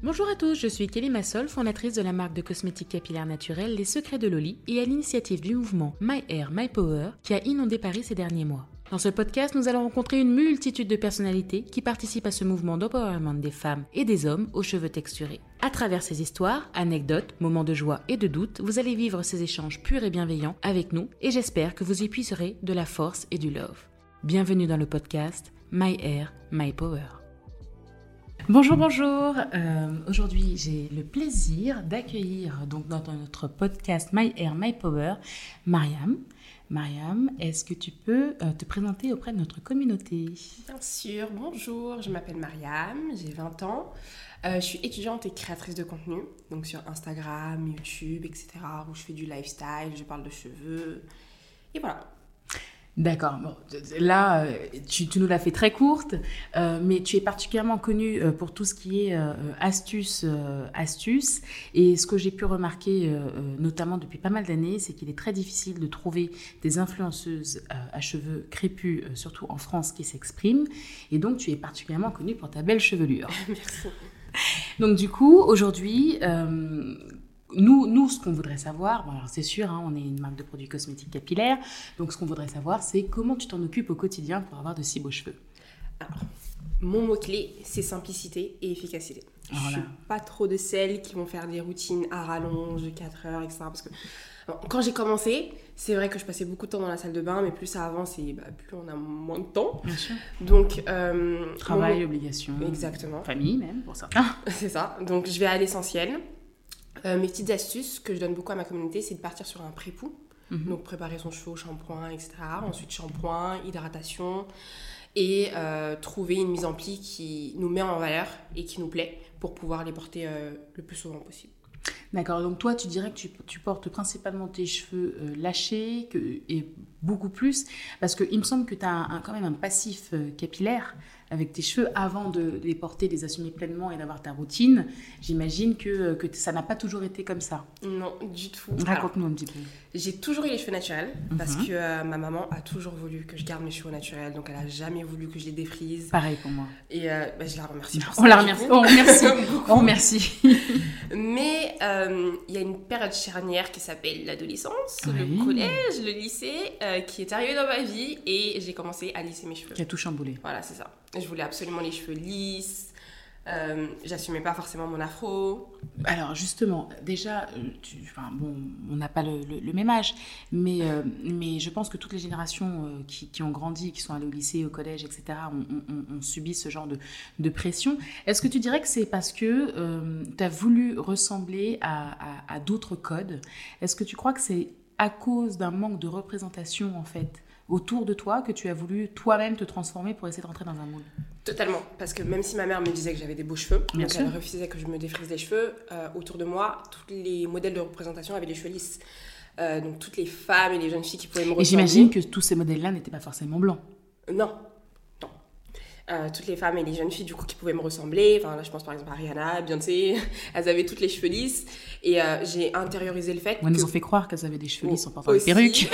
Bonjour à tous, je suis Kelly Massol, fondatrice de la marque de cosmétiques capillaires naturels Les Secrets de Loli et à l'initiative du mouvement My Hair, My Power qui a inondé Paris ces derniers mois. Dans ce podcast, nous allons rencontrer une multitude de personnalités qui participent à ce mouvement d'empowerment des femmes et des hommes aux cheveux texturés. À travers ces histoires, anecdotes, moments de joie et de doute, vous allez vivre ces échanges purs et bienveillants avec nous et j'espère que vous y puiserez de la force et du love. Bienvenue dans le podcast My Hair, My Power. Bonjour, bonjour. Euh, Aujourd'hui, j'ai le plaisir d'accueillir dans notre podcast My Hair, My Power, Mariam. Mariam, est-ce que tu peux euh, te présenter auprès de notre communauté? Bien sûr, bonjour, je m'appelle Mariam, j'ai 20 ans. Euh, je suis étudiante et créatrice de contenu, donc sur Instagram, YouTube, etc., où je fais du lifestyle, je parle de cheveux. Et voilà. D'accord. Bon, là, euh, tu, tu nous l'as fait très courte, euh, mais tu es particulièrement connue euh, pour tout ce qui est euh, astuces, euh, astuces. Et ce que j'ai pu remarquer, notamment depuis pas mal d'années, c'est qu'il est très difficile de trouver des influenceuses à cheveux crépus, surtout en France, qui s'expriment. Et donc, tu es particulièrement connue pour ta belle chevelure. Merci. Donc du coup, aujourd'hui, euh, nous, nous, ce qu'on voudrait savoir, bon, alors c'est sûr, hein, on est une marque de produits cosmétiques capillaires, donc ce qu'on voudrait savoir, c'est comment tu t'en occupes au quotidien pour avoir de si beaux cheveux. Alors, mon mot-clé, c'est simplicité et efficacité. Voilà. Je suis pas trop de celles qui vont faire des routines à rallonge de 4 heures, etc. Parce que bon, quand j'ai commencé, c'est vrai que je passais beaucoup de temps dans la salle de bain, mais plus ça avance et bah, plus on a moins de temps. Bien sûr. Donc, euh, Travail, mon- obligations, Exactement. famille même pour certains. C'est ça. Donc, je vais à l'essentiel. Euh, mes petites astuces que je donne beaucoup à ma communauté, c'est de partir sur un pré-pou. Mhm. Donc, préparer son cheveu au shampoing, etc. Ensuite, shampoing, hydratation. Et euh, trouver une mise en pli qui nous met en valeur et qui nous plaît pour pouvoir les porter euh, le plus souvent possible. D'accord, donc toi, tu dirais que tu, tu portes principalement tes cheveux euh, lâchés que, et beaucoup plus, parce qu'il me semble que tu as quand même un passif capillaire avec tes cheveux avant de, les porter, de les assumer pleinement et d'avoir ta routine. J'imagine que, que ça n'a pas toujours été comme ça. Non, du tout. Raconte-nous un petit peu. J'ai toujours eu les cheveux naturels parce Mhm. que euh, ma maman a toujours voulu que je garde mes cheveux naturels. Donc, elle a jamais voulu que je les défrise. Pareil pour moi. Et euh, bah, je la remercie pour ça. On la remercie. On remercie. On remercie. Mais euh, il y a une période charnière qui s'appelle l'adolescence, Oui. le collège, le lycée, qui est arrivée dans ma vie et j'ai commencé à lisser mes cheveux. Qui a tout chamboulé. Voilà, c'est ça. Je voulais absolument les cheveux lisses. Euh, J'assumais pas forcément mon afro. Alors justement, déjà, euh, enfin, bon, on n'a pas le, même âge, mais, euh, mais je pense que toutes les générations qui, ont grandi, qui sont allées au lycée, au collège, etc., ont, ont- ont subi ce genre de, de pression. Est-ce que tu dirais que c'est parce que tu as voulu ressembler à- à d'autres codes? Est-ce que tu crois que c'est à cause d'un manque de représentation, en fait, autour de toi, que tu as voulu toi-même te transformer pour essayer de rentrer dans un moule Totalement. Parce que même si ma mère me disait que j'avais des beaux cheveux, Bien donc sûr. elle refusait que je me défrise les cheveux, euh, autour de moi, tous les modèles de représentation avaient les cheveux lisses. Euh, donc toutes les femmes et les jeunes filles qui pouvaient me Et ressembler. j'imagine que tous ces modèles-là n'étaient pas forcément blancs. Non. Euh, toutes les femmes et les jeunes filles du coup qui pouvaient me ressembler, enfin là je pense par exemple à Rihanna, Beyoncé, elles avaient toutes les cheveux lisses et euh, j'ai intériorisé le fait On nous que... ont fait croire qu'elles avaient des cheveux lisses en portant des perruques.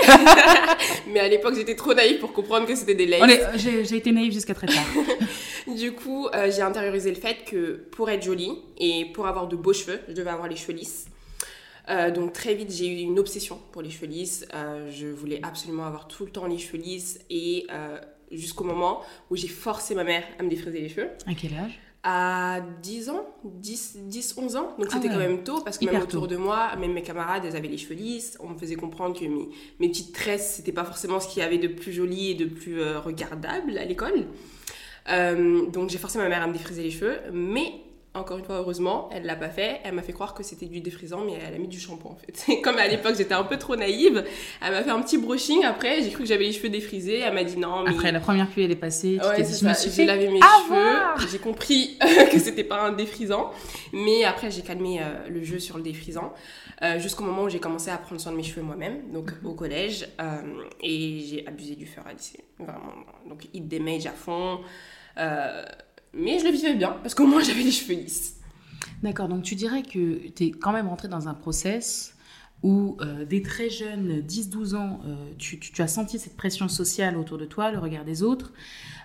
Mais à l'époque j'étais trop naïve pour comprendre que c'était des laces. Est- J'ai j'ai été naïve jusqu'à très tard. Du coup euh, j'ai intériorisé le fait que pour être jolie et pour avoir de beaux cheveux, je devais avoir les cheveux lisses. Euh, donc très vite j'ai eu une obsession pour les cheveux lisses. Euh, je voulais absolument avoir tout le temps les cheveux lisses et euh, jusqu'au moment où j'ai forcé ma mère à me défriser les cheveux. À quel âge? À 10 ans, 10, 10 11 ans. Donc Ah c'était ouais. quand même tôt parce que Hyper même autour tôt. de moi, même mes camarades, elles avaient les cheveux lisses. On me faisait comprendre que mes, mes petites tresses, c'était pas forcément ce qu'il y avait de plus joli et de plus euh, regardable à l'école. Euh, donc j'ai forcé ma mère à me défriser les cheveux, mais encore une fois, heureusement, elle l'a pas fait. Elle m'a fait croire que c'était du défrisant, mais elle a mis du shampoing en fait. Et Comme à l'époque j'étais un peu trop naïve, elle m'a fait un petit brushing après. J'ai cru que j'avais les cheveux défrisés. Elle m'a dit non, mais Après, la première pluie, elle est passée. Tu Ouais, dit, je me suis fait lavé mes avoir. cheveux, j'ai compris que c'était pas un défrisant, mais après j'ai calmé euh, le jeu sur le défrisant euh, jusqu'au moment où j'ai commencé à prendre soin de mes cheveux moi-même, donc Mhm. au collège, euh, et j'ai abusé du fer à lycée, vraiment. Donc hit damage à fond, euh, mais je le vivais bien parce qu'au moins j'avais les cheveux lisses. D'accord, donc tu dirais que tu es quand même rentré dans un process où euh, dès très jeune, 10-12 ans, euh, tu, tu- tu as senti cette pression sociale autour de toi, le regard des autres.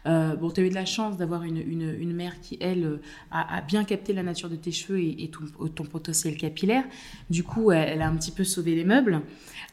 Euh, bon, tu as eu de la chance d'avoir une, une- une mère qui, elle, euh, a, a bien capté la nature de tes cheveux et, et ton, ton potentiel capillaire. Du coup, elle, elle a un petit peu sauvé les meubles.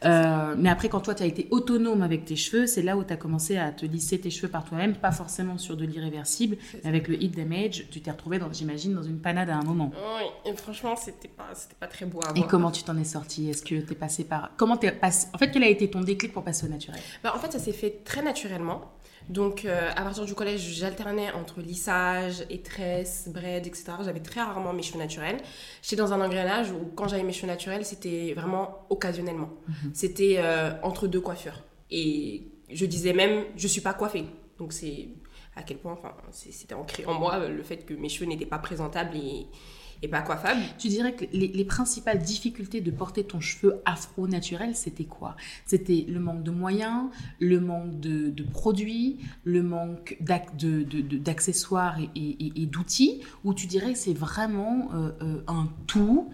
Mais après, quand toi, tu as été autonome avec tes cheveux, c'est là où tu as commencé à te lisser tes cheveux par toi-même, pas forcément sur de l'irréversible. Avec le heat damage, tu t'es retrouvé, j'imagine, dans une panade à un moment. Oui, et franchement, c'était pas, pas très beau à Et comment tu t'en es sorti que tu es passé par. Comment t'es passé... En fait, quel a été ton déclic pour passer au naturel? Bah, en fait, ça s'est fait très naturellement. Donc, euh, à partir du collège, j'alternais entre lissage, et tresse, braid, etc. J'avais très rarement mes cheveux naturels. J'étais dans un engrenage où, quand j'avais mes cheveux naturels, c'était vraiment occasionnellement. C'était euh, entre deux coiffures. Et je disais même, je suis pas coiffée. Donc, c'est à quel point, enfin, c'était ancré en moi le fait que mes cheveux n'étaient pas présentables et, et pas coiffables. Tu dirais que les, les principales difficultés de porter ton cheveu afro naturel, c'était quoi? C'était le manque de moyens, le manque de, de produits, le manque d'accessoires et, et- et- et d'outils? Ou tu dirais que c'est vraiment euh, euh, un tout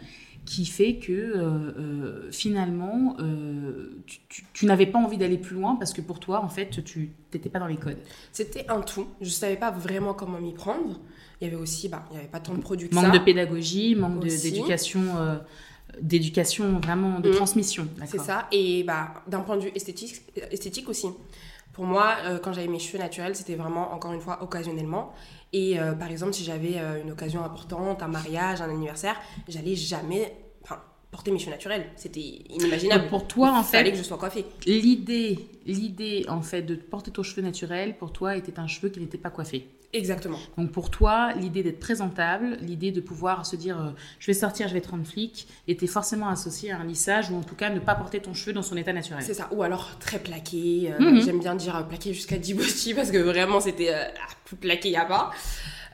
qui fait que euh, finalement, euh, tu, tu- tu n'avais pas envie d'aller plus loin parce que pour toi, en fait, tu n'étais pas dans les codes? C'était un tout. Je savais pas vraiment comment m'y prendre. Il y avait aussi, bah, il y avait pas tant de produits que Manque ça. de pédagogie, manque d'éducation, euh, d'éducation vraiment de Mhm. transmission. C'est ça. Et bah, d'un point de vue esthétique, esthétique aussi. Pour moi, euh, quand j'avais mes cheveux naturels, c'était vraiment, encore une fois, occasionnellement. Et euh, par exemple, si j'avais euh, une occasion importante, un mariage, un anniversaire, j'allais jamais porter mes cheveux naturels. C'était inimaginable. Donc pour toi, Il en fait, fallait que je sois coiffée. L'idée, l'idée en fait de porter ton cheveu naturel, pour toi, était un cheveu qui n'était pas coiffé. Exactement. Donc pour toi, l'idée d'être présentable, l'idée de pouvoir se dire, euh, je vais sortir, je vais être en flic, était forcément associée à un lissage ou en tout cas ne pas porter ton cheveu dans son état naturel. C'est ça. Ou alors très plaqué. euh, Mhm. J'aime bien dire euh, plaqué jusqu'à Djibouti parce que vraiment c'était euh, ah, plus plaqué, il a pas.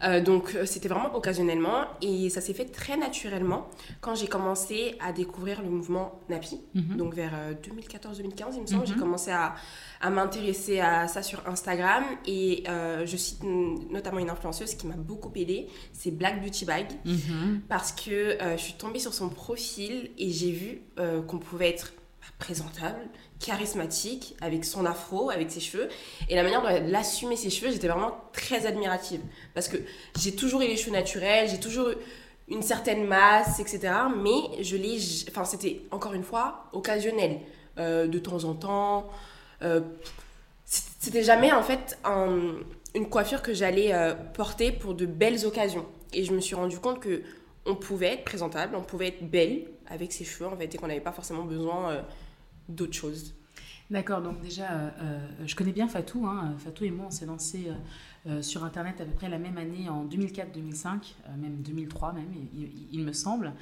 Euh, donc euh, c'était vraiment occasionnellement et ça s'est fait très naturellement quand j'ai commencé à découvrir le mouvement Napi. Mhm. Donc vers euh, 2014-2015 il me semble, Mhm. j'ai commencé à, à m'intéresser à ça sur Instagram et euh, je cite mm, notamment une influenceuse qui m'a beaucoup aidée, c'est Black Beauty Bag Mhm. parce que euh, je suis tombée sur son profil et j'ai vu euh, qu'on pouvait être présentable, charismatique, avec son afro, avec ses cheveux. Et la manière dont elle assumait ses cheveux, j'étais vraiment très admirative. Parce que j'ai toujours eu les cheveux naturels, j'ai toujours eu une certaine masse, etc. Mais je l'ai... Enfin, c'était, encore une fois, occasionnel. Euh, de temps en temps. Euh, c'était jamais, en fait, un- une coiffure que j'allais euh, porter pour de belles occasions. Et je me suis rendu compte que on pouvait être présentable, on pouvait être belle avec ses cheveux, en fait, et qu'on n'avait pas forcément besoin euh, d'autre chose. D'accord, donc déjà, euh, euh, je connais bien Fatou. Hein. Fatou et moi, on s'est lancé euh, euh, sur Internet à peu près la même année, en 2004-2005, euh, même 2003 même, il, me semble.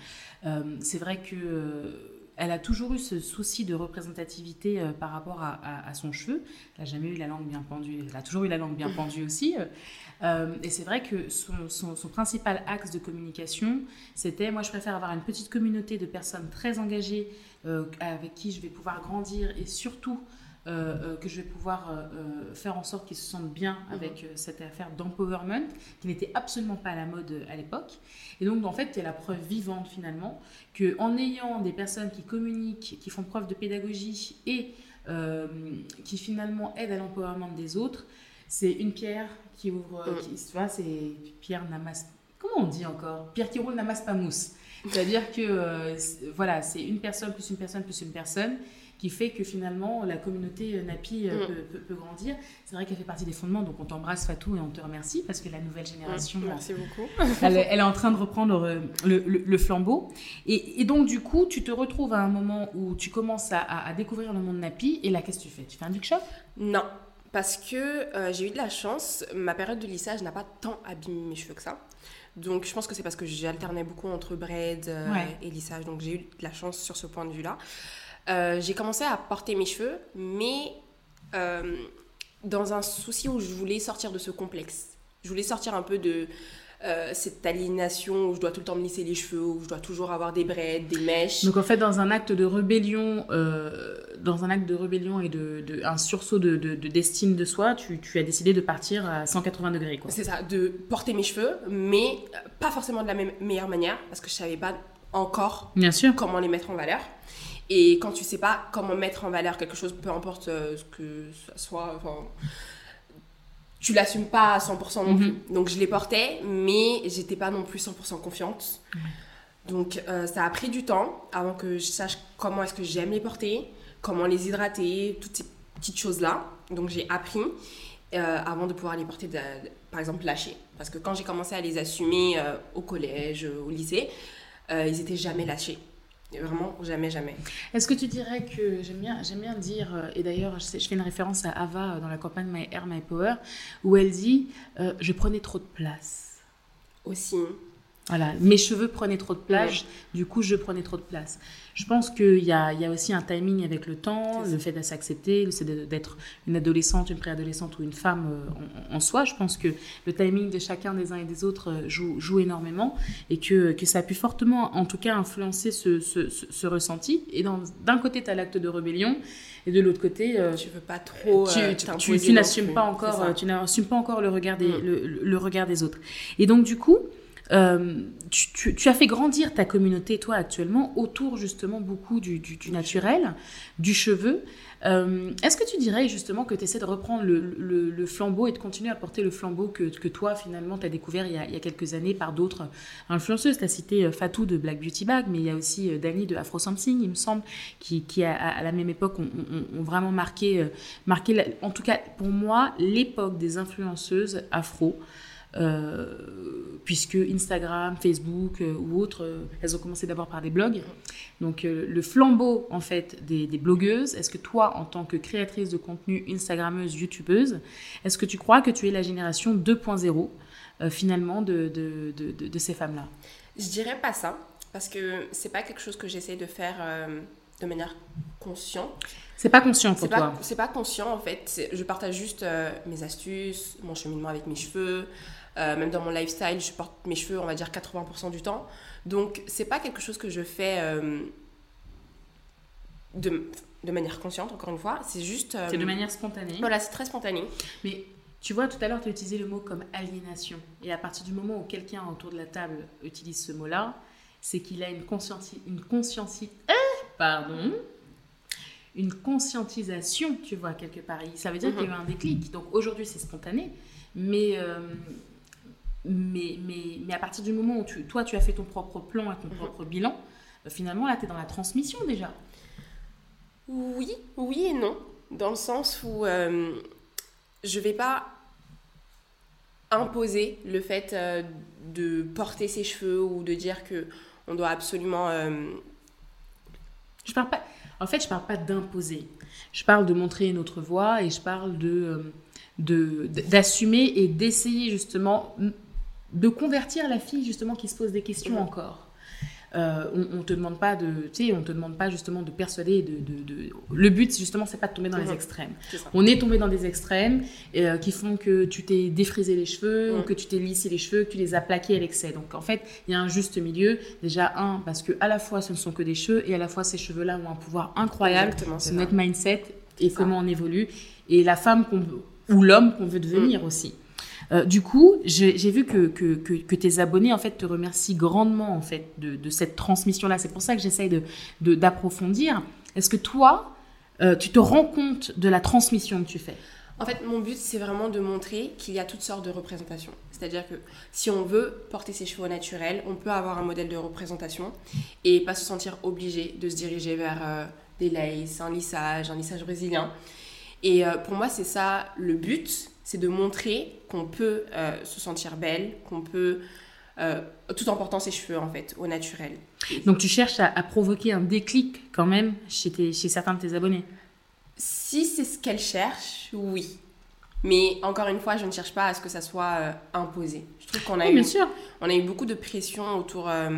C'est vrai que elle a toujours eu ce souci de représentativité euh, par rapport à, à- à son cheveu. Elle n'a jamais eu la langue bien pendue. Elle a toujours eu la langue bien pendue aussi. Euh, et c'est vrai que son, son- son principal axe de communication, c'était moi, je préfère avoir une petite communauté de personnes très engagées euh, avec qui je vais pouvoir grandir et surtout euh, euh, que je vais pouvoir euh, faire en sorte qu'ils se sentent bien avec euh, cette affaire d'empowerment qui n'était absolument pas à la mode à l'époque. Et donc, en fait, tu es la preuve vivante finalement qu'en ayant des personnes qui communiquent, qui font preuve de pédagogie et euh, qui finalement aident à l'empowerment des autres, c'est une pierre qui ouvre, qui, tu vois, c'est pierre n'amasse. Comment on dit encore? Pierre qui roule n'amasse pas mousse. C'est-à-dire que euh, voilà, c'est une personne plus une personne plus une personne qui fait que finalement la communauté euh, Napi euh, Mm. peut, peut- peut grandir. C'est vrai qu'elle fait partie des fondements, donc on t'embrasse Fatou et on te remercie parce que la nouvelle génération, Merci beaucoup. elle, elle est en train de reprendre euh, le, le- le flambeau. Et, et donc du coup, tu te retrouves à un moment où tu commences à, à- à découvrir le monde Napi et là, qu'est-ce que tu fais? Tu fais un duck shop? Non, parce que euh, j'ai eu de la chance. Ma période de lissage n'a pas tant abîmé mes cheveux que ça. Donc je pense que c'est parce que j'alternais beaucoup entre braid euh, Ouais. et lissage. Donc j'ai eu de la chance sur ce point de vue-là. Euh, j'ai commencé à porter mes cheveux, mais euh, dans un souci où je voulais sortir de ce complexe. Je voulais sortir un peu de euh, cette aliénation où je dois tout le temps me lisser les cheveux, où je dois toujours avoir des braids, des mèches. Donc en fait, dans un acte de rébellion, dans un acte de rébellion et de, de- un sursaut de, de- de- d'estime de soi, tu, tu as décidé de partir à 180 degrés, quoi. C'est ça, de porter mes cheveux, mais pas forcément de la même, meilleure manière, parce que je savais pas encore Bien sûr. comment les mettre en valeur. Et quand tu sais pas comment mettre en valeur quelque chose, peu importe euh, ce que ça soit, enfin, tu l'assumes pas à 100% non plus. Donc je les portais, mais j'étais pas non plus 100% confiante. Donc euh, ça a pris du temps avant que je sache comment est-ce que j'aime les porter, comment les hydrater, toutes ces petites choses-là. Donc j'ai appris euh, avant de pouvoir les porter, de- par exemple lâcher. Parce que quand j'ai commencé à les assumer euh, au collège, au lycée, ils étaient jamais lâchés. Vraiment, jamais, jamais. Est-ce que tu dirais que j'aime bien, j'aime bien dire, euh, et d'ailleurs je, fais une référence à Ava euh, dans la campagne My Air, My Power, où elle dit euh, Je prenais trop de place. Aussi. Voilà, mes cheveux prenaient trop de place, du coup je prenais trop de place. Je pense qu'il y a, il y a aussi un timing avec le temps, le fait de s'accepter, le fait d'être une adolescente, une préadolescente ou une femme euh, en, en soi. Je pense que le timing de chacun des uns et des autres euh, joue, joue énormément et que, que ça a pu fortement, en tout cas, influencer ce, ce, ce- ce ressenti. Et d'un côté, tu as l'acte de rébellion et de l'autre côté, euh, Tu veux pas trop. tu, euh, n'assumes pas encore, ça. tu n'assumes pas encore le regard des, Mm. le regard des autres. Et donc du coup, euh, tu, as fait grandir ta communauté, toi actuellement, autour justement beaucoup du, naturel, du cheveu. Euh, Est-ce que tu dirais justement que tu essaies de reprendre le, flambeau et de continuer à porter le flambeau que, toi finalement tu as découvert il y a, quelques années par d'autres influenceuses? Tu as cité euh, Fatou de Black Beauty Bag, mais il y a aussi Dani de Afro Something, il me semble, qui, à, la même époque ont, vraiment marqué, marqué en tout cas pour moi, l'époque des influenceuses afro. Euh, puisque Instagram, Facebook euh, ou autres, euh, elles ont commencé d'abord par des blogs. Donc le flambeau en fait des, des blogueuses, est-ce que toi en tant que créatrice de contenu, Instagrammeuse, YouTubeuse, est-ce que tu crois que tu es la génération 2.0 euh, finalement de, de, de, ces femmes-là? Je dirais pas ça, parce que c'est pas quelque chose que j'essaie de faire euh, de manière consciente. C'est pas conscient pour C'est toi pas, c'est pas conscient en fait. Je partage juste euh, mes astuces, mon cheminement avec mes cheveux. Euh, même dans mon lifestyle, je porte mes cheveux, on va dire 80% du temps. Donc, c'est pas quelque chose que je fais euh, de, de manière consciente, encore une fois. C'est juste. euh, C'est de manière spontanée. Voilà, c'est très spontané. Mais tu vois, tout à l'heure, tu as utilisé le mot comme aliénation. Et à partir du moment où quelqu'un autour de la table utilise ce mot-là, c'est qu'il a une conscienti... une pardon une conscientisation, tu vois, quelque part. Ça veut dire qu'il y a eu un déclic. Donc aujourd'hui, c'est spontané, mais, euh, mais, mais, mais à partir du moment où tu, toi, tu as fait ton propre plan et ton propre bilan, euh, finalement, là, tu es dans la transmission déjà. Oui, oui et non. Dans le sens où euh, je vais pas imposer le fait euh, de porter ses cheveux ou de dire que on doit absolument euh, Je parle pas. En fait, je parle pas d'imposer. Je parle de montrer une autre voie et je parle de de- d'assumer et d'essayer justement de convertir la fille justement qui se pose des questions encore. Euh, on, on te demande pas de, tu sais, on te demande pas justement de persuader. De, de, de- Le but justement, c'est pas de tomber dans les extrêmes. On est tombé dans des extrêmes euh, qui font que tu t'es défrisé les cheveux Mm. ou que tu t'es lissé les cheveux, que tu les as plaqués à l'excès. Donc en fait, il y a un juste milieu. Déjà, un, parce que à la fois ce ne sont que des cheveux et à la fois ces cheveux-là ont un pouvoir incroyable. Ça. notre mindset et ça. comment on évolue et la femme ou l'homme qu'on veut devenir aussi. Euh, du coup, j'ai vu que, tes abonnés en fait te remercient grandement en fait de, de cette transmission-là. C'est pour ça que j'essaye de de- d'approfondir. Est-ce que toi, euh, tu te rends compte de la transmission que tu fais? En fait, mon but, c'est vraiment de montrer qu'il y a toutes sortes de représentations. C'est-à-dire que si on veut porter ses cheveux au naturel, on peut avoir un modèle de représentation et pas se sentir obligé de se diriger vers euh, des laces, un lissage, un lissage brésilien. Et pour moi, c'est ça le but, c'est de montrer qu'on peut euh, se sentir belle, qu'on peut, euh, tout en portant ses cheveux en fait, au naturel. Donc tu cherches à, à provoquer un déclic quand même chez, tes, chez certains de tes abonnés? Si c'est ce qu'elle cherche, oui. Mais encore une fois, je ne cherche pas à ce que ça soit euh, imposé. Je trouve qu'on a, Oui, eu, bien sûr. on a eu beaucoup de pression autour euh,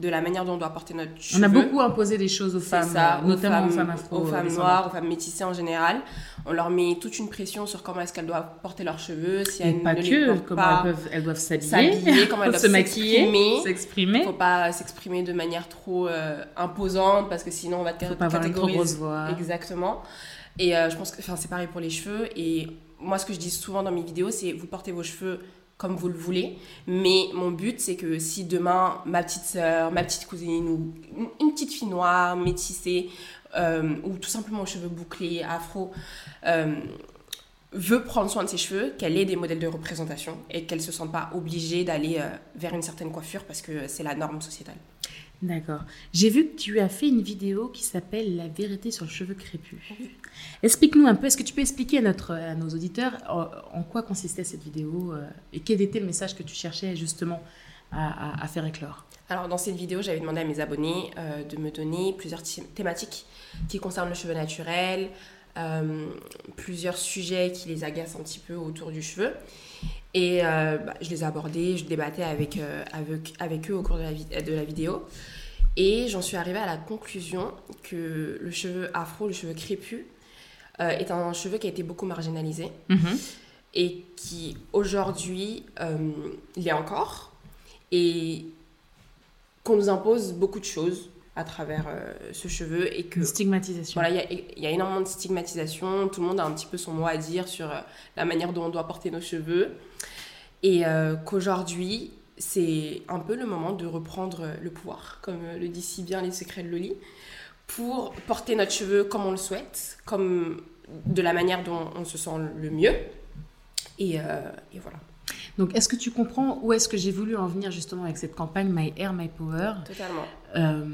de la manière dont on doit porter notre cheveux. On a beaucoup imposé des choses aux femmes, ça, aux notamment femmes, aux femmes afro. aux femmes descendantes. noires, aux femmes métissées en général. On leur met toute une pression sur comment est-ce qu'elles doivent porter leurs cheveux, si elles pas ne les que, portent comment pas, elles, peuvent, elles doivent s'habiller, comment elles doivent se maquiller, s'exprimer. faut pas s'exprimer de manière trop euh, imposante parce que sinon on va te Faut pas avoir une trop catégoriser. grosse voix. Exactement. Et euh, je pense que enfin, c'est pareil pour les cheveux. Et moi, ce que je dis souvent dans mes vidéos, c'est vous portez vos cheveux comme vous le voulez. Mais mon but, c'est que si demain, ma petite soeur, ma petite cousine ou une petite fille noire, métissée, euh, ou tout simplement aux cheveux bouclés, afro, euh, veut prendre soin de ses cheveux, qu'elle ait des modèles de représentation et qu'elle ne se sente pas obligée d'aller euh, vers une certaine coiffure parce que c'est la norme sociétale. D'accord. J'ai vu que tu as fait une vidéo qui s'appelle La vérité sur le cheveu crépus. Explique-nous un peu, est-ce que tu peux expliquer à, notre, à nos auditeurs en, quoi consistait cette vidéo et quel était le message que tu cherchais justement à, à faire éclore? Alors dans cette vidéo, j'avais demandé à mes abonnés de me donner plusieurs thématiques qui concernent le cheveu naturel, euh, plusieurs sujets qui les agacent un petit peu autour du cheveu. Et euh, bah, je les ai abordés, je débattais avec, euh, avec, avec, eux au cours de la, de la vidéo. Et j'en suis arrivée à la conclusion que le cheveu afro, le cheveu crépus, est un cheveu qui a été beaucoup marginalisé mhm. et qui aujourd'hui l'est encore et qu'on nous impose beaucoup de choses à travers euh, ce cheveu et que stigmatisation. Voilà, il y, a énormément de stigmatisation. Tout le monde a un petit peu son mot à dire sur euh, la manière dont on doit porter nos cheveux et euh, qu'aujourd'hui c'est un peu le moment de reprendre le pouvoir, comme le dit si bien les secrets de Loli, pour porter notre cheveu comme on le souhaite, comme de la manière dont on se sent le mieux. Et, et voilà. Donc, est-ce que tu comprends où est-ce que j'ai voulu en venir justement avec cette campagne My Hair, My Power? Totalement. Euh,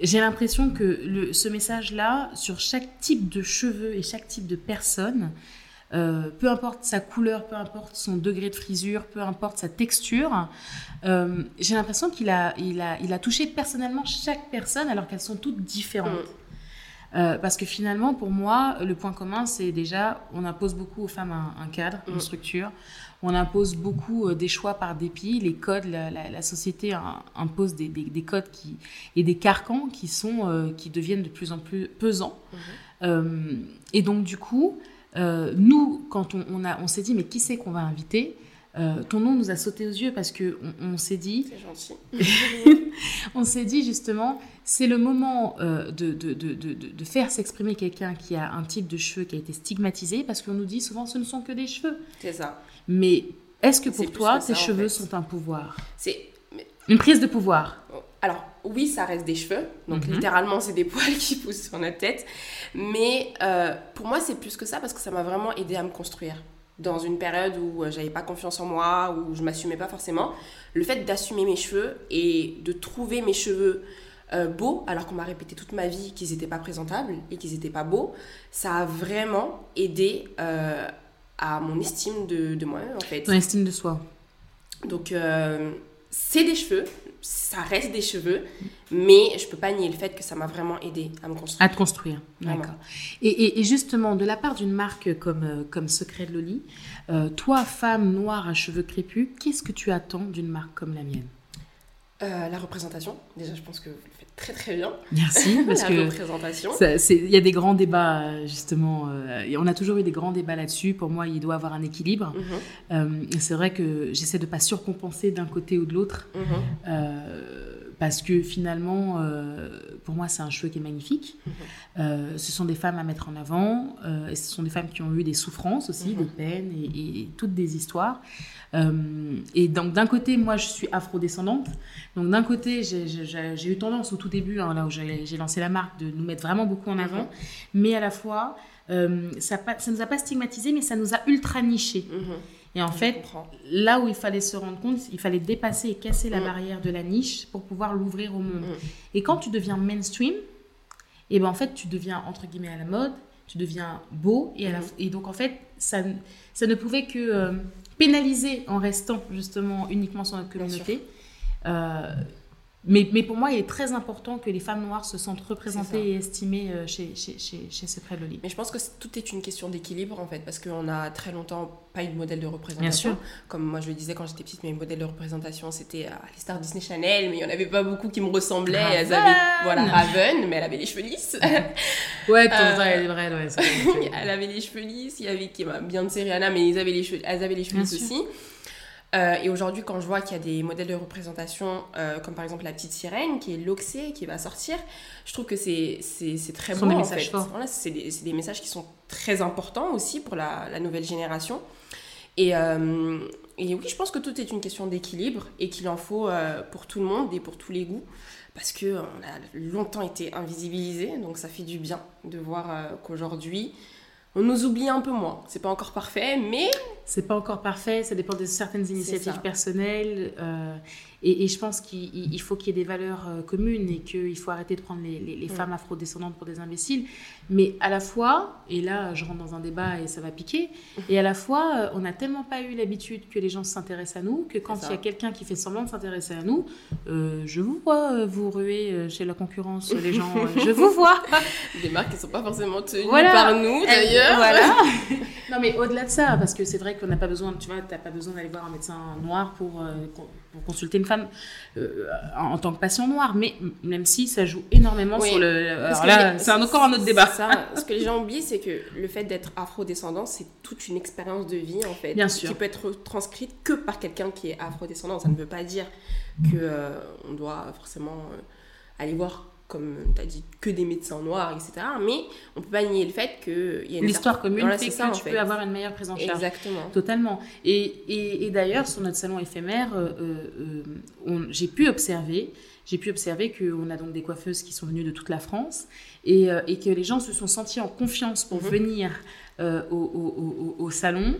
j'ai l'impression que ce message-là, sur chaque type de cheveux et chaque type de personne, euh, peu importe sa couleur, peu importe son degré de frisure, peu importe sa texture, euh, j'ai l'impression qu'il a, touché personnellement chaque personne alors qu'elles sont toutes différentes. Mm. parce que finalement, pour moi, le point commun, c'est déjà, on impose beaucoup aux femmes un, cadre, une mm. structure on impose beaucoup euh, des choix par dépit. Les codes, la, société impose des, codes qui, et des carcans qui, sont, euh, qui deviennent de plus en plus pesants. Mhm. Euh, et donc, du coup, nous, quand on, a, on s'est dit, mais qui c'est qu'on va inviter? Ton nom nous a sauté aux yeux parce que on, s'est dit. C'est gentil. on s'est dit justement, c'est le moment de, de, de, de, faire s'exprimer quelqu'un qui a un type de cheveux qui a été stigmatisé parce qu'on nous dit souvent ce ne sont que des cheveux. C'est ça. Mais est-ce que pour toi, tes cheveux sont un pouvoir? C'est une prise de pouvoir? Alors oui, ça reste des cheveux, donc mhm. littéralement c'est des poils qui poussent sur notre tête. Mais euh, pour moi, c'est plus que ça parce que ça m'a vraiment aidé à me construire dans une période où euh, j'avais pas confiance en moi, où je m'assumais pas forcément. Le fait d'assumer mes cheveux et de trouver mes cheveux euh, beaux, alors qu'on m'a répété toute ma vie qu'ils n'étaient pas présentables et qu'ils n'étaient pas beaux, ça a vraiment aidé à mon estime de, de moi en fait. Ton estime de soi. Donc, euh, c'est des cheveux, ça reste des cheveux, mais je peux pas nier le fait que ça m'a vraiment aidé à me construire. À te construire, d'accord. Et, et, justement, de la part d'une marque comme, euh, comme Secret de Loli, euh, toi, femme noire à cheveux crépus, qu'est-ce que tu attends d'une marque comme la mienne? La représentation. Déjà, je pense que très très bien. Merci, parce que représentation. Il y a des grands débats, justement, euh, et on a toujours eu des grands débats là-dessus. Pour moi, il doit avoir un équilibre. Mhm. Euh, c'est vrai que j'essaie de ne pas surcompenser d'un côté ou de l'autre. Mhm. Euh, parce que finalement, euh, pour moi, c'est un cheveu qui est magnifique. Mhm. Euh, ce sont des femmes à mettre en avant, euh, et ce sont des femmes qui ont eu des souffrances aussi, des mhm. peines et, toutes des histoires. et donc, d'un côté, moi, je suis afrodescendante. Donc, d'un côté, j'ai eu tendance au tout début, hein, là où j'ai lancé la marque, de nous mettre vraiment beaucoup en avant. Mhm. Mais à la fois, ça ne nous a pas stigmatisé, mais ça nous a ultra niché. Et en fait, là où il fallait se rendre compte, il fallait dépasser et casser la mm. barrière de la niche pour pouvoir l'ouvrir au monde. Mm. Et quand tu deviens mainstream, et eh ben en fait, tu deviens entre guillemets à la mode, tu deviens beau, et, mm. et donc en fait, ça, ça ne pouvait que euh, pénaliser en restant justement uniquement sur notre communauté. Euh, mais, mais, pour moi, il est très important que les femmes noires se sentent représentées et estimées euh, chez, chez, chez, chez Secret Loli. Mais je pense que tout est une question d'équilibre, en fait, parce qu'on a très longtemps pas eu de modèle de représentation. Comme moi, je le disais quand j'étais petite, mes modèles de représentation, c'était euh, les stars Disney Channel, mais il n'y en avait pas beaucoup qui me ressemblaient. Elles avaient, voilà, Raven, mais elle avait les cheveux lisses. ouais, de temps elle est vraie, ouais, Elle avait les cheveux lisses. Il y avait qui bien de Seriana, mais ils avaient les cheveux, elles avaient les cheveux lisses aussi. Euh, et aujourd'hui, quand je vois qu'il y a des modèles de représentation, euh, comme par exemple la petite sirène, qui est loxée, qui va sortir, je trouve que c'est très. Voilà, c'est des, des, messages qui sont très importants aussi pour la, la nouvelle génération. Et, euh, et oui, je pense que tout est une question d'équilibre et qu'il en faut pour tout le monde et pour tous les goûts. Parce qu'on a longtemps été invisibilisé, donc ça fait du bien de voir qu'aujourd'hui, on nous oublie un peu moins. C'est pas encore parfait, mais. C'est pas encore parfait, ça dépend de certaines initiatives personnelles. Euh, et, je pense qu'il faut qu'il y ait des valeurs euh, communes et qu'il faut arrêter de prendre les, les, mm. femmes afrodescendantes pour des imbéciles. Mais à la fois, et là je rentre dans un débat et ça va piquer, et à la fois, euh, on n'a tellement pas eu l'habitude que les gens s'intéressent à nous que quand il y a quelqu'un qui fait semblant de s'intéresser à nous, euh, je vous vois vous ruer chez la concurrence, les gens, je vous vois. Des marques qui ne sont pas forcément tenues par nous d'ailleurs. Voilà. non mais au-delà de ça, parce que c'est vrai qu'on n'a pas besoin, tu vois, tu n'as pas besoin d'aller voir un médecin noir pour, pour consulter une femme euh, en, tant que patient noir, mais même si ça joue énormément sur le. Alors là, c'est encore un autre débat. Ça, ce que les gens oublient, c'est que le fait d'être afro-descendant, c'est toute une expérience de vie en fait, Bien sûr. qui peut être transcrite que par quelqu'un qui est afro-descendant. Ça ne veut pas dire que euh, on doit forcément euh, aller voir comme tu as dit, que des médecins noirs, etc. Mais on peut pas nier le fait qu'il y a une L'histoire commune fait que tu peux avoir une meilleure prise en charge. Exactement. Totalement. Et, et, d'ailleurs, sur notre salon éphémère, euh, euh, euh, j'ai pu observer j'ai pu observer qu'on a donc des coiffeuses qui sont venues de toute la France et, et que les gens se sont sentis en confiance pour mhm. venir au, au, au, salon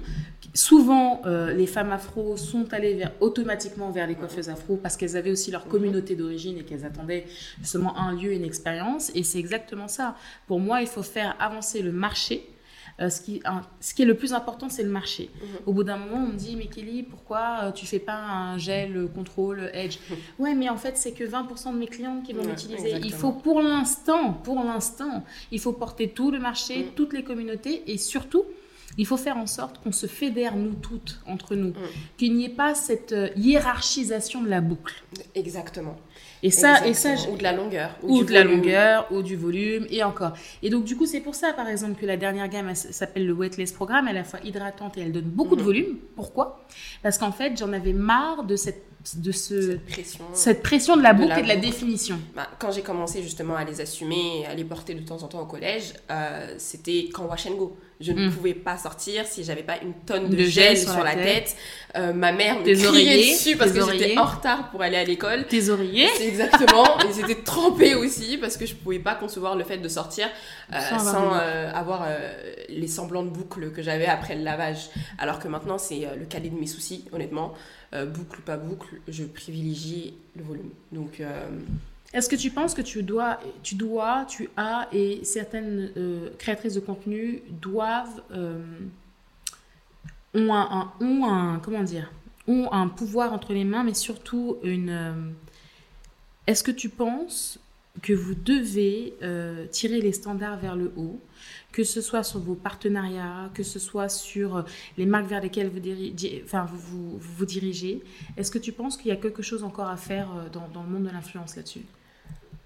souvent, euh, les femmes afro sont allées vers, automatiquement vers les coiffeuses afro parce qu'elles avaient aussi leur communauté d'origine et qu'elles attendaient justement un lieu, une expérience. Et c'est exactement ça. Pour moi, il faut faire avancer le marché. Euh, ce, qui, ce qui est le plus important, c'est le marché. Mhm. Au bout d'un moment, on me dit, mais Kelly, pourquoi euh, tu fais pas un gel contrôle edge Ouais, mais en fait, c'est que 20% de mes clients qui vont l'utiliser. Il faut pour l'instant, pour l'instant, il faut porter tout le marché, mhm. toutes les communautés et surtout, il faut faire en sorte qu'on se fédère, nous toutes, entre nous. Mm. Qu'il n'y ait pas cette euh, hiérarchisation de la boucle. Exactement. Et ça, et ça, ou de la longueur, ou, de la longueur, ou du volume, et encore. Et donc du coup, c'est pour ça, par exemple, que la dernière gamme s'appelle le Weightless Programme. Elle est à la fois hydratante et elle donne beaucoup de mm. volume. Pourquoi? Parce qu'en fait, j'en avais marre de cette de ce, cette, pression, cette pression de la boucle et de la définition. Bah, quand j'ai commencé justement à les assumer, à les porter de temps en temps au collège, euh, c'était quand wash and go. Je ne mm. pouvais pas sortir si j'avais pas une tonne de, gel, sur, la tête. Euh, ma mère me criait dessus parce que j'étais en retard pour aller à l'école. Tes oreillers. Exactement. Ils étaient trempés aussi parce que je pouvais pas concevoir le fait de sortir euh, sans, avoir, les semblants de boucles que j'avais après le lavage. Alors que maintenant, c'est le cadet de mes soucis, honnêtement. Euh, boucle ou pas boucle, je privilégie le volume. Donc. Euh, Est-ce que tu penses que tu dois, tu dois, tu as, et certaines euh, créatrices de contenu doivent, ont, un, ont un, comment dire, ont un pouvoir entre les mains, mais surtout une. Est-ce que tu penses que vous devez tirer les standards vers le haut que ce soit sur vos partenariats, que ce soit sur euh, les marques vers lesquelles vous, dirigez? Est-ce que tu penses qu'il y a quelque chose encore à faire euh, dans le monde de l'influence là-dessus?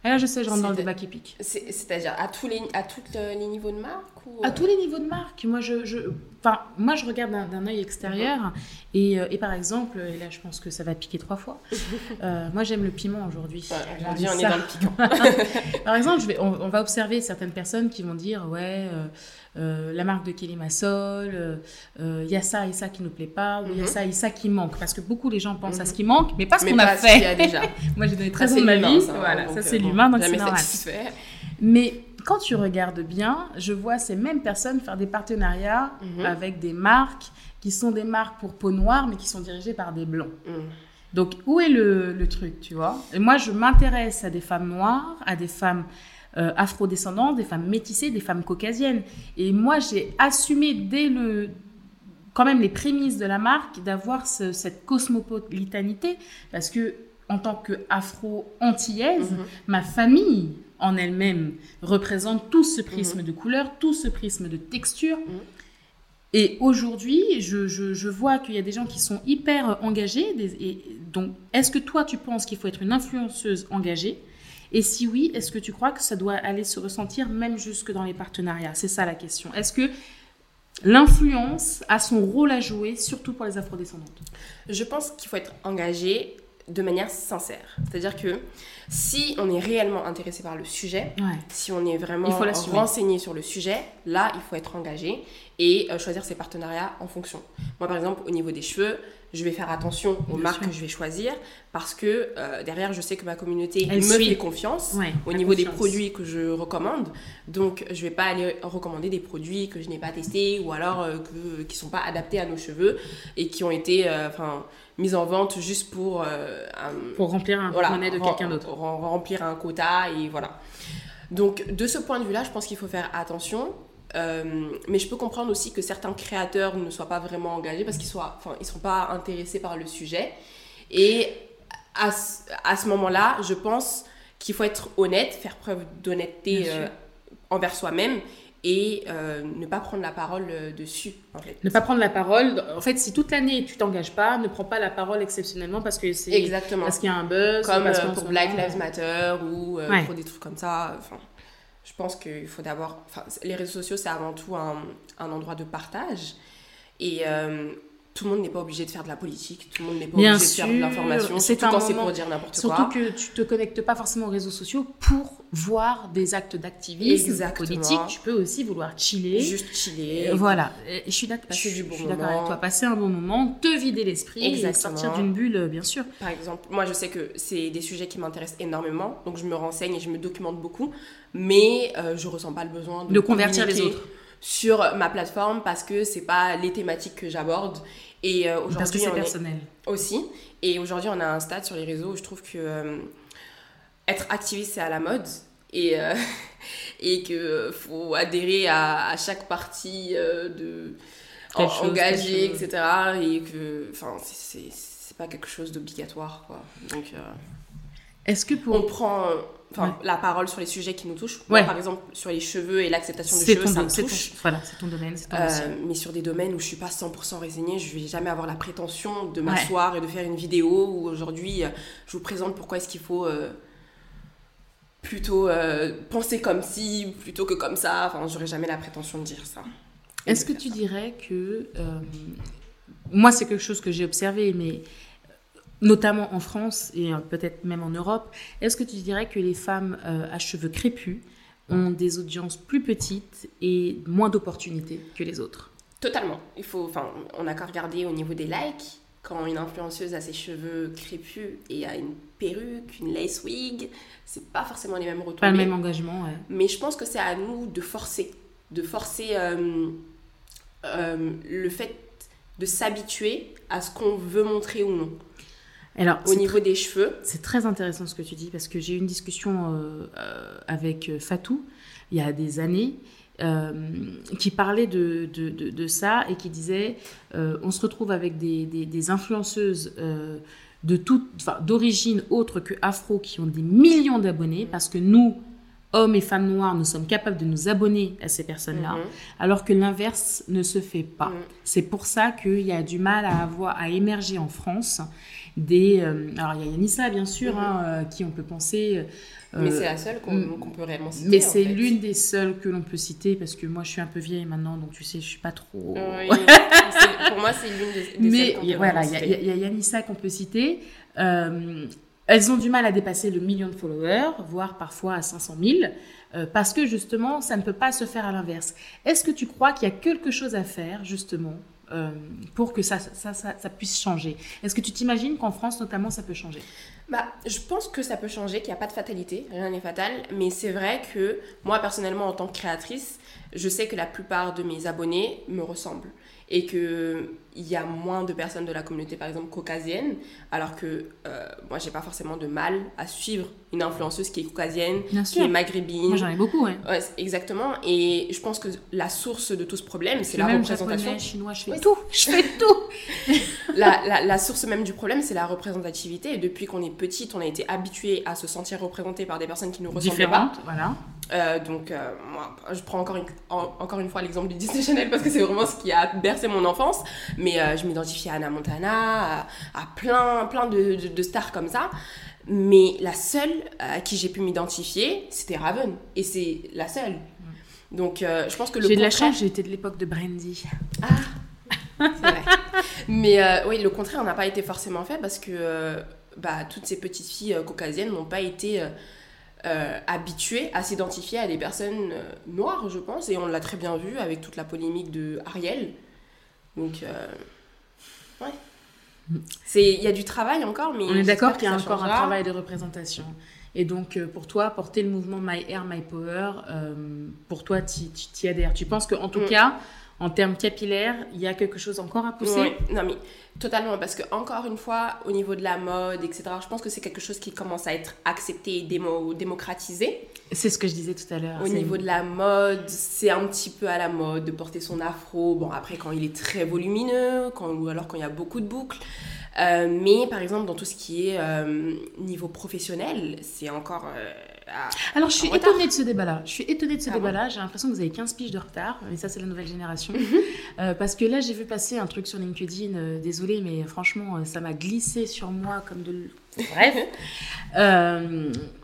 Et là, je sais, je rentre dans le débat qui pique. C'est-à-dire à tous les, à tous les niveaux de marque À tous les niveaux de marque. Moi, je, je, enfin, moi, je regarde d'un œil extérieur. Mhm. et, euh, et, par exemple, et là, je pense que ça va piquer trois fois. Euh, moi, j'aime le piment aujourd'hui. aujourd'hui, on est dans le piquant. par exemple, je vais, on, va observer certaines personnes qui vont dire Ouais. Euh, euh, la marque de Kelly Massol, il euh, euh, y a ça et ça qui ne nous plaît pas, ou il y a mhm. ça et ça qui manque. Parce que beaucoup les gens pensent à ce mhm. qui manque, mais pas ce qu'on a fait. déjà. Moi, j'ai donné très peu de ma vie. voilà, ça, c'est l'humain, donc c'est normal. Mais quand tu regardes bien, je vois ces mêmes personnes faire des partenariats mhm. avec des marques qui sont des marques pour peau noire, mais qui sont dirigées par des blancs. Donc, où est le, le truc, tu vois? Et moi, je m'intéresse à des femmes noires, à des femmes euh, afrodescendantes, des femmes métissées, des femmes caucasiennes. Et moi, j'ai assumé dès le quand même les prémices de la marque d'avoir cette cosmopolitanité parce que en tant que afro-antillaise, mhm. ma famille en elle-même représente tout ce prisme mhm. de couleur, tout ce prisme de texture. Mhm. Et aujourd'hui, je, je, vois qu'il y a des gens qui sont hyper engagés. et donc, est-ce que toi, tu penses qu'il faut être une influenceuse engagée? Et si oui, est-ce que tu crois que ça doit aller se ressentir même jusque dans les partenariats? C'est ça la question. Est-ce que l'influence a son rôle à jouer, surtout pour les afrodescendantes? Je pense qu'il faut être engagé de manière sincère. C'est-à-dire que si on est réellement intéressé par le sujet, si on est vraiment renseigné sur le sujet, là, il faut être engagé et euh, choisir ses partenariats en fonction. Moi, par exemple, au niveau des cheveux, je vais faire attention aux Bien marques sûr. que je vais choisir parce que euh, derrière, je sais que ma communauté Elle me suit. fait confiance Ouais, au niveau des produits que je recommande. Donc, je vais pas aller recommander des produits que je n'ai pas testés ou alors euh, que, qui sont pas adaptés à nos cheveux et qui ont été mis en vente juste pour un- Pour remplir un voilà, porte-monnaie de quelqu'un d'autre. Rem- Remplir un quota et voilà. Donc, de ce point de vue-là, je pense qu'il faut faire attention. Euh, mais je peux comprendre aussi que certains créateurs ne soient pas vraiment engagés parce qu'ils soient, enfin, ils sont pas intéressés par le sujet. Et à, ce- à ce moment-là, je pense qu'il faut être honnête, faire preuve d'honnêteté euh, envers soi-même et euh, ne pas prendre la parole euh, dessus, en fait. Ne pas prendre la parole. En fait, si toute l'année tu t'engages pas, ne prends pas la parole exceptionnellement parce que c'est Exactement. parce qu'il y a un buzz, Comme parce euh, pour Black Lives Matter ou euh, Ouais. pour des trucs comme ça. Enfin, je pense qu'il faut d'abord. Enfin, les réseaux sociaux, c'est avant tout un, un endroit de partage. Et tout le monde n'est pas obligé de faire de la politique, tout le monde n'est pas Bien obligé de faire de l'information, c'est surtout un quand c'est pour dire n'importe Surtout quoi. que tu te connectes pas forcément aux réseaux sociaux pour voir des actes d'activisme politique. Tu peux aussi vouloir chiller. Juste chiller. Euh, Voilà, Euh, je suis d'accord. Passer je- du bon je suis d'accord moment. avec toi. Passer un bon moment, te vider l'esprit, et sortir d'une bulle, euh, bien sûr. Par exemple, moi je sais que c'est des sujets qui m'intéressent énormément, donc je me renseigne et je me documente beaucoup, mais euh, je ressens pas le besoin de, De convertir les autres. Sur ma plateforme parce que c'est pas les thématiques que j'aborde. Et euh, Parce que aujourd'hui, c'est on est personnel. aussi. Et aujourd'hui, on a un stade sur les réseaux où je trouve que euh, être activiste, c'est à la mode. Et, euh, et que faut adhérer à, à chaque partie euh, de en- chose, etc. Et que, enfin, c'est- pas quelque chose d'obligatoire, quoi. Donc, euh, Est-ce que on pour. prend euh, enfin, Ouais. la parole sur les sujets qui nous touchent. Moi, Ouais. par exemple, sur les cheveux et l'acceptation des cheveux, ça me ton- touche. voilà, c'est ton domaine, ton Euh, mais sur des domaines où je suis pas 100% résignée, je vais jamais avoir la prétention de m'asseoir et de faire une vidéo où aujourd'hui euh, je vous présente pourquoi est-ce qu'il faut euh, plutôt euh, penser comme ci plutôt que comme ça. Enfin, j'aurais jamais la prétention de dire ça. Est-ce que tu ça. dirais que. moi, c'est quelque chose que j'ai observé, mais notamment en France et euh, peut-être même en Europe, est-ce que tu dirais que les femmes euh, à cheveux crépus ont des audiences plus petites et moins d'opportunités que les autres? Totalement. Il faut, enfin, on n'a qu'à regarder au niveau des likes. Quand une influenceuse a ses cheveux crépus et a une perruque, une lace wig, c'est pas forcément les mêmes retombées. Pas le même engagement, ouais. Mais je pense que c'est à nous de forcer, de forcer euh, euh, le fait de s'habituer à ce qu'on veut montrer ou non. Alors, Au niveau des cheveux, C'est très intéressant ce que tu dis parce que j'ai eu une discussion euh, euh, avec euh, Fatou il y a des années euh, qui parlait de, de, de- de ça et qui disait on se retrouve avec des, des- des influenceuses de toute, d'origine autre que afro qui ont des millions d'abonnés parce que nous, hommes et femmes noirs, nous sommes capables de nous abonner à ces personnes-là Mhm. alors que l'inverse ne se fait pas. Mhm. C'est pour ça qu'il y a du mal à avoir à émerger en France des. euh, alors il y a Yanissa bien sûr, Mhm. hein, euh, qui on peut penser. euh, mais c'est la seule qu'on mm, peut réellement citer. mais c'est l'une des seules que l'on peut citer parce que moi je suis un peu vieille maintenant, donc tu sais, je suis pas trop. Oui, pour moi, c'est l'une des, des Mais seules peut voilà, il y, a- y Yanissa qu'on peut citer. Elles ont du mal à dépasser le million de followers, voire parfois à 500 000, euh, parce que justement, ça ne peut pas se faire à l'inverse. Est-ce que tu crois qu'il y a quelque chose à faire, justement, euh, pour que ça, ça, puisse changer. Est-ce que tu t'imagines qu'en France, notamment, ça peut changer? Bah, je pense que ça peut changer, qu'il n'y a pas de fatalité, rien n'est fatal, mais c'est vrai que moi personnellement en tant que créatrice, je sais que la plupart de mes abonnés me ressemblent et que il y a moins de personnes de la communauté par exemple caucasienne, alors que euh, moi j'ai pas forcément de mal à suivre une influenceuse qui est caucasienne, qui est maghrébine. Moi, j'en ai beaucoup, ouais. Ouais, exactement. Et je pense que la source de tout ce problème, c'est la même représentation. japonais, chinois, je fais Oui. tout, je fais tout. la, la- la source même du problème, c'est la représentativité. Et depuis qu'on est petite, on a été habitué à se sentir représenté par des personnes qui nous ressemblent pas. Voilà. Euh, donc, euh, moi, je prends encore une, en- encore une fois l'exemple du Disney Channel parce que c'est vraiment ce qui a bercé mon enfance. Mais euh, je m'identifie à Anna Montana, à, à plein, plein de, de- de stars comme ça. Mais la seule à qui j'ai pu m'identifier, c'était Raven. Et c'est la seule. Donc, euh, je pense que le J'ai de la chance, j'ai été de l'époque de Brandy. c'est vrai. Mais euh, oui, le contraire n'a pas été forcément fait parce que euh, bah, toutes ces petites filles euh, caucasiennes n'ont pas été euh, habitué à s'identifier à des personnes euh, noires, je pense, et on l'a très bien vu avec toute la polémique de Ariel. Donc, euh, ouais. Il y a du travail encore, mais. On est d'accord qu'il y a encore un travail de représentation. Et donc, euh, pour toi, porter le mouvement My Air, My Power, euh, pour toi, tu y adhères. Tu penses qu'en tout mm. cas, en termes capillaires, il y a quelque chose encore à pousser? Oui, non mais totalement, parce que encore une fois, au niveau de la mode, etc., je pense que c'est quelque chose qui commence à être accepté et démocratisé. C'est ce que je disais tout à l'heure. Au niveau de la mode, c'est un petit peu à la mode de porter son afro. Bon, après, quand il est très volumineux, quand, ou alors quand il y a beaucoup de boucles. Euh, mais par exemple, dans tout ce qui est euh, niveau professionnel, c'est encore. Euh, Alors, je suis étonnée de ce débat-là. Je suis étonnée de ce ah débat-là. J'ai l'impression que vous avez 15 piges de retard. Et ça, c'est la nouvelle génération. Mhm. parce que là, j'ai vu passer un truc sur LinkedIn. désolée, mais franchement, ça m'a glissé sur moi comme de. Bref.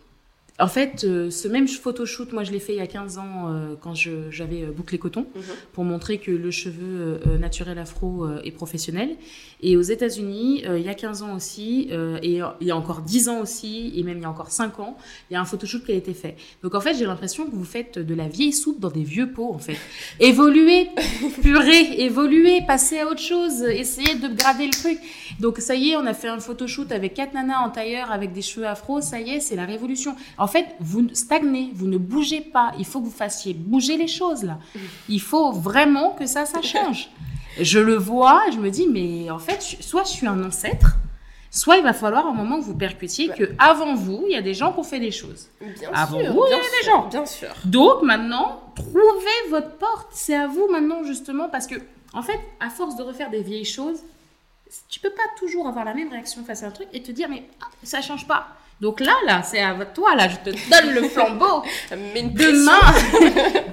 En fait, euh, ce même photoshoot, moi je l'ai fait il y a 15 ans euh, quand j'avais euh, bouclé coton mhm. pour montrer que le cheveu naturel afro est professionnel. Et aux États-Unis, il y a 15 ans aussi, et il y a encore 10 ans aussi, et même il y a encore 5 ans, il y a un photoshoot qui a été fait. Donc en fait, j'ai l'impression que vous faites de la vieille soupe dans des vieux pots en fait. Évoluer, purer, évoluer, passer à autre chose, essayer de grader le truc. Donc ça y est, on a fait un photoshoot avec quatre nanas en tailleur avec des cheveux afro, ça y est, c'est la révolution. En fait, vous stagnez, vous ne bougez pas. Il faut que vous fassiez bouger les choses là. Il faut vraiment que ça, ça change. Je le vois, je me dis, mais en fait, soit je suis un ancêtre, soit il va falloir un moment que vous percutiez que avant vous, il y a des gens qui ont fait des choses. Bien avant sûr, vous, il y a des gens. Bien sûr. Donc maintenant, trouvez votre porte. C'est à vous maintenant justement parce que en fait, à force de refaire des vieilles choses, tu peux pas toujours avoir la même réaction face à un truc et te dire mais ça ah, ça change pas. Donc là, là, c'est à toi, là, je te donne le flambeau. Demain.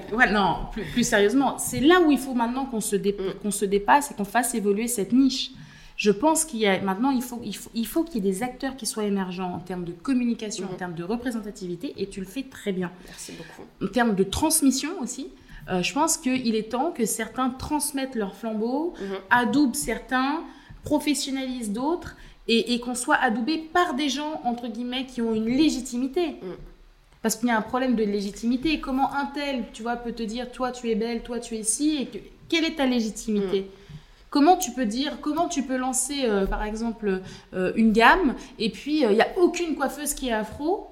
ouais, non, plus, sérieusement, c'est là où il faut maintenant qu'on se, mm. qu'on se dépasse et qu'on fasse évoluer cette niche. Je pense qu'il y a maintenant, il faut, il faut, il faut qu'il y ait des acteurs qui soient émergents en termes de communication, en mm. termes de représentativité, et tu le fais très bien. Merci beaucoup. En termes de transmission aussi, euh, je pense qu'il est temps que certains transmettent leur flambeau, mm-hmm. adoubent certains, professionnalisent d'autres et, qu'on soit adoubé par des gens, entre guillemets, qui ont une légitimité. Mm. Parce qu'il y a un problème de légitimité. Comment un tel, tu vois, peut te dire, toi tu es belle, toi tu es ci, et que, quelle est ta légitimité? Mm. Comment tu peux dire, comment tu peux lancer, euh, par exemple, euh, une gamme, et puis il n'y a aucune coiffeuse qui est afro,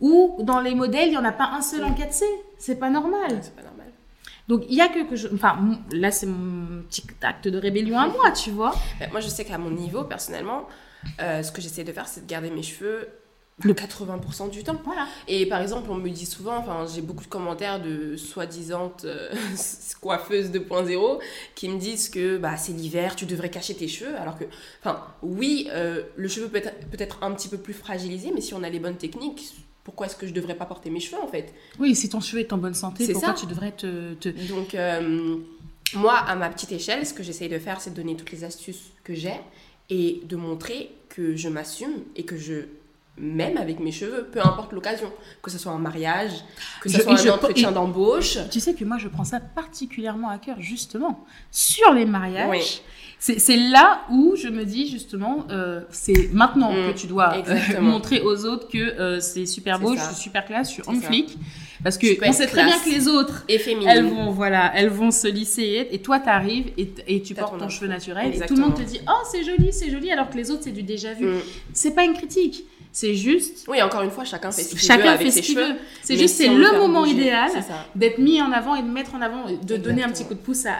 ou dans les modèles, il n'y en a pas un seul en 4C. C'est pas normal. C'est pas normal. Donc il y a quelque chose. Enfin, là c'est mon petit acte de rébellion à moi, tu vois. moi je sais qu'à mon niveau, personnellement, euh, ce que j'essaie de faire, c'est de garder mes cheveux le 80% du temps. Voilà. Et par exemple, on me dit souvent, enfin, j'ai beaucoup de commentaires de soi-disant euh, coiffeuses 2.0 qui me disent que bah, c'est l'hiver, tu devrais cacher tes cheveux. Alors que, enfin, oui, euh, le cheveu peut être, peut être un petit peu plus fragilisé, mais si on a les bonnes techniques, pourquoi est-ce que je devrais pas porter mes cheveux en fait? Oui, si ton cheveu est en bonne santé, pourquoi ça. tu devrais te. te... Donc, moi, à ma petite échelle, ce que j'essaie de faire, c'est de donner toutes les astuces que j'ai et de montrer que je m'assume et que je m'aime avec mes cheveux, peu importe l'occasion, que ce soit un mariage, que ce soit un entretien d'embauche. Tu sais que moi, je prends ça particulièrement à cœur, justement, sur les mariages. C'est là où je me dis, justement, euh, c'est maintenant que mm. tu dois euh, montrer aux autres que euh, c'est super beau, je suis super classe, je suis en flic. Parce que on sait très bien que les autres, elles vont, voilà, elles vont se lisser et toi, tu arrives et, et, tu portes ton, cheveu naturel et tout le monde te dit, oh, c'est joli, c'est joli, alors que les autres, c'est du déjà vu. Mm. C'est pas une critique. C'est juste. Oui, encore une fois, chacun fait ce qu'il veut avec ses cheveux. C'est juste, c'est le moment idéal d'être mis en avant et de mettre en avant, de donner un petit coup de pouce à,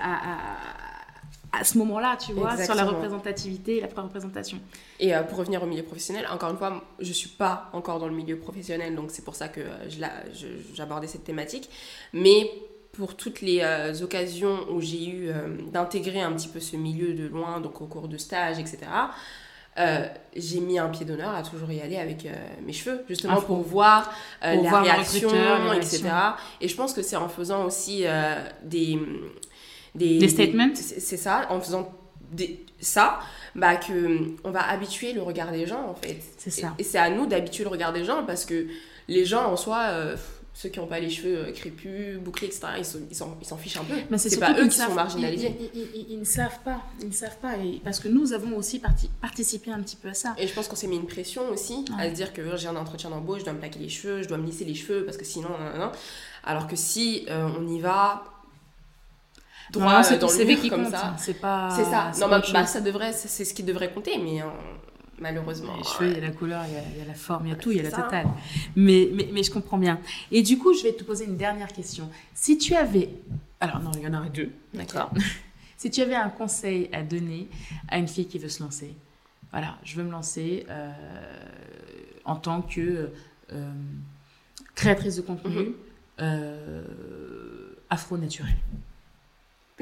à ce moment-là, tu vois, sur la représentativité et la représentation. Et euh, pour revenir au milieu professionnel, encore une fois, je ne suis pas encore dans le milieu professionnel, donc c'est pour ça que euh, j'abordais cette thématique. Mais pour toutes les euh, occasions où j'ai eu d'intégrer un petit peu ce milieu de loin, donc au cours de stage, etc., j'ai mis un pied d'honneur à toujours y aller avec mes cheveux, justement pour voir les réactions, etc. Et je pense que c'est en faisant aussi des des, statements. C'est ça, en faisant des, ça, bah que on va habituer le regard des gens en fait. C'est ça. Et, c'est à nous d'habituer le regard des gens parce que les gens en soi, euh, ceux qui n'ont pas les cheveux euh, crépus, bouclés, etc., ils s'en ils fichent un peu. Mais c'est pas eux qui savent- sont marginalisés. Ils, ils- ils- ne savent pas, ils ne savent pas, et- parce que nous avons aussi parti- participé un petit peu à ça. Et je pense qu'on s'est mis une pression aussi Ouais. à se dire que j'ai un entretien d'embauche, je dois me plaquer les cheveux, je dois me lisser les cheveux parce que sinon, nan, nan, nan. alors que si euh, on y va droit Non, c'est euh, dans le CV mur qui comme compte, ça, c'est pas. c'est ça. c'est Non, bah, bah, ça devrait, c'est c'est ce qui devrait compter, mais malheureusement. Les cheveux, il y a la couleur, il y a, il y a la forme, il y a tout, il y a la ça. totale. Mais, mais, mais je comprends bien. Et du coup, je vais te poser une dernière question. Si tu avais... Alors non, il y en aurait deux. D'accord. Si tu avais un conseil à donner à une fille qui veut se lancer, voilà, je veux me lancer euh, en tant que euh, créatrice de contenu Mhm. euh, afro-naturel.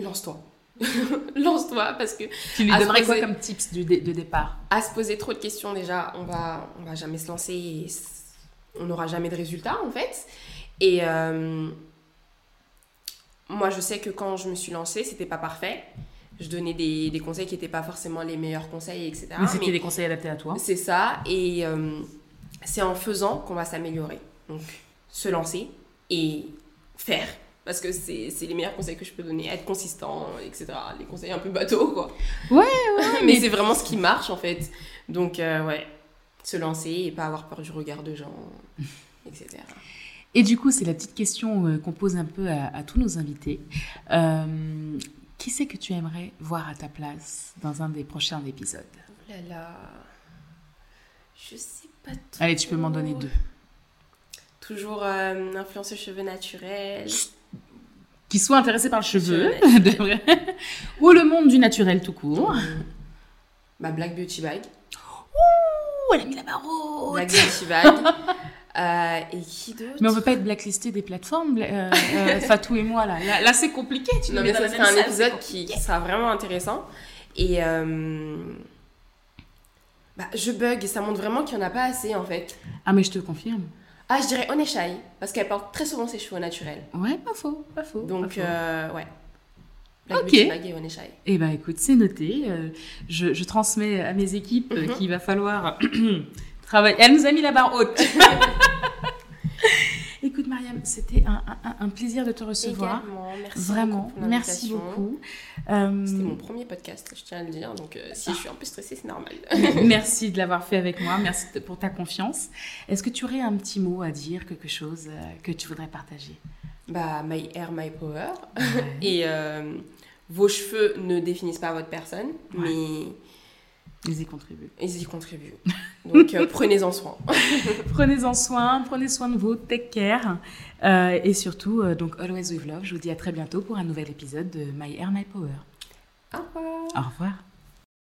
Lance-toi. Lance-toi parce que Tu lui donnerais quoi comme tips dé- de départ? À se poser trop de questions déjà, on va, on va jamais se lancer et on n'aura jamais de résultats en fait. Et euh, moi je sais que quand je me suis lancée, c'était pas parfait. Je donnais des, des conseils qui n'étaient pas forcément les meilleurs conseils, etc. Mais c'était des conseils adaptés à toi. c'est ça, et euh, c'est en faisant qu'on va s'améliorer. Donc se lancer et faire. Parce que c'est les meilleurs conseils que je peux donner, être consistant, etc. Les conseils un peu bateaux, quoi. Ouais, mais mais- c'est vraiment ce qui marche, en fait. Donc, euh, ouais, se lancer et pas avoir peur du regard de gens, etc. Et du coup, c'est la petite question euh, qu'on pose un peu à, à tous nos invités. Euh, qui c'est que tu aimerais voir à ta place dans un des prochains épisodes? Oh là là... Je sais pas trop. Allez, tu peux m'en donner deux. Toujours euh, influenceuse cheveux naturels. Qui soient intéressés par le cheveu, Cheveux de vrai. ou le monde du naturel tout court. Ma Black Beauty Bag. Ouh, elle a mis la barreau Black Beauty Bag. Euh, et qui d'autre? Mais on veut pas être blacklisté des plateformes, euh, euh, Fatou et moi, là. Là, là, c'est compliqué. Tu Non, mais ça même un salle, épisode qui, sera vraiment intéressant. Et euh, bah, je bug, ça montre vraiment qu'il n'y en a pas assez en fait. Ah, mais je te confirme. Ah, je dirais Oneshai, parce qu'elle porte très souvent ses cheveux au naturel. Ouais, pas faux, pas faux. pas Donc, faux. euh, ouais. Black Ok. Et Oneshai. Eh ben écoute, c'est noté. Euh, je, je transmets à mes équipes Mhm. qu'il va falloir travailler. Elle nous a mis la barre haute. écoute Mariam, c'était un, un- un plaisir de te recevoir. Également, merci Vraiment, beaucoup merci beaucoup. Euh, C'était mon premier podcast, je tiens à le dire, donc euh, si je suis un peu stressée, c'est normal. merci de l'avoir fait avec moi, merci pour ta confiance. Est-ce que tu aurais un petit mot à dire, quelque chose euh, que tu voudrais partager? Bah, my hair, my power. Et euh, vos cheveux ne définissent pas votre personne, Ouais. mais Ils y contribuent. ils y contribuent. Donc, euh, prenez-en soin. Prenez-en soin, prenez soin de vous, take care. Euh, et surtout, euh, donc, always with love. Je vous dis à très bientôt pour un nouvel épisode de My Hair, My Power. Au revoir. Au revoir.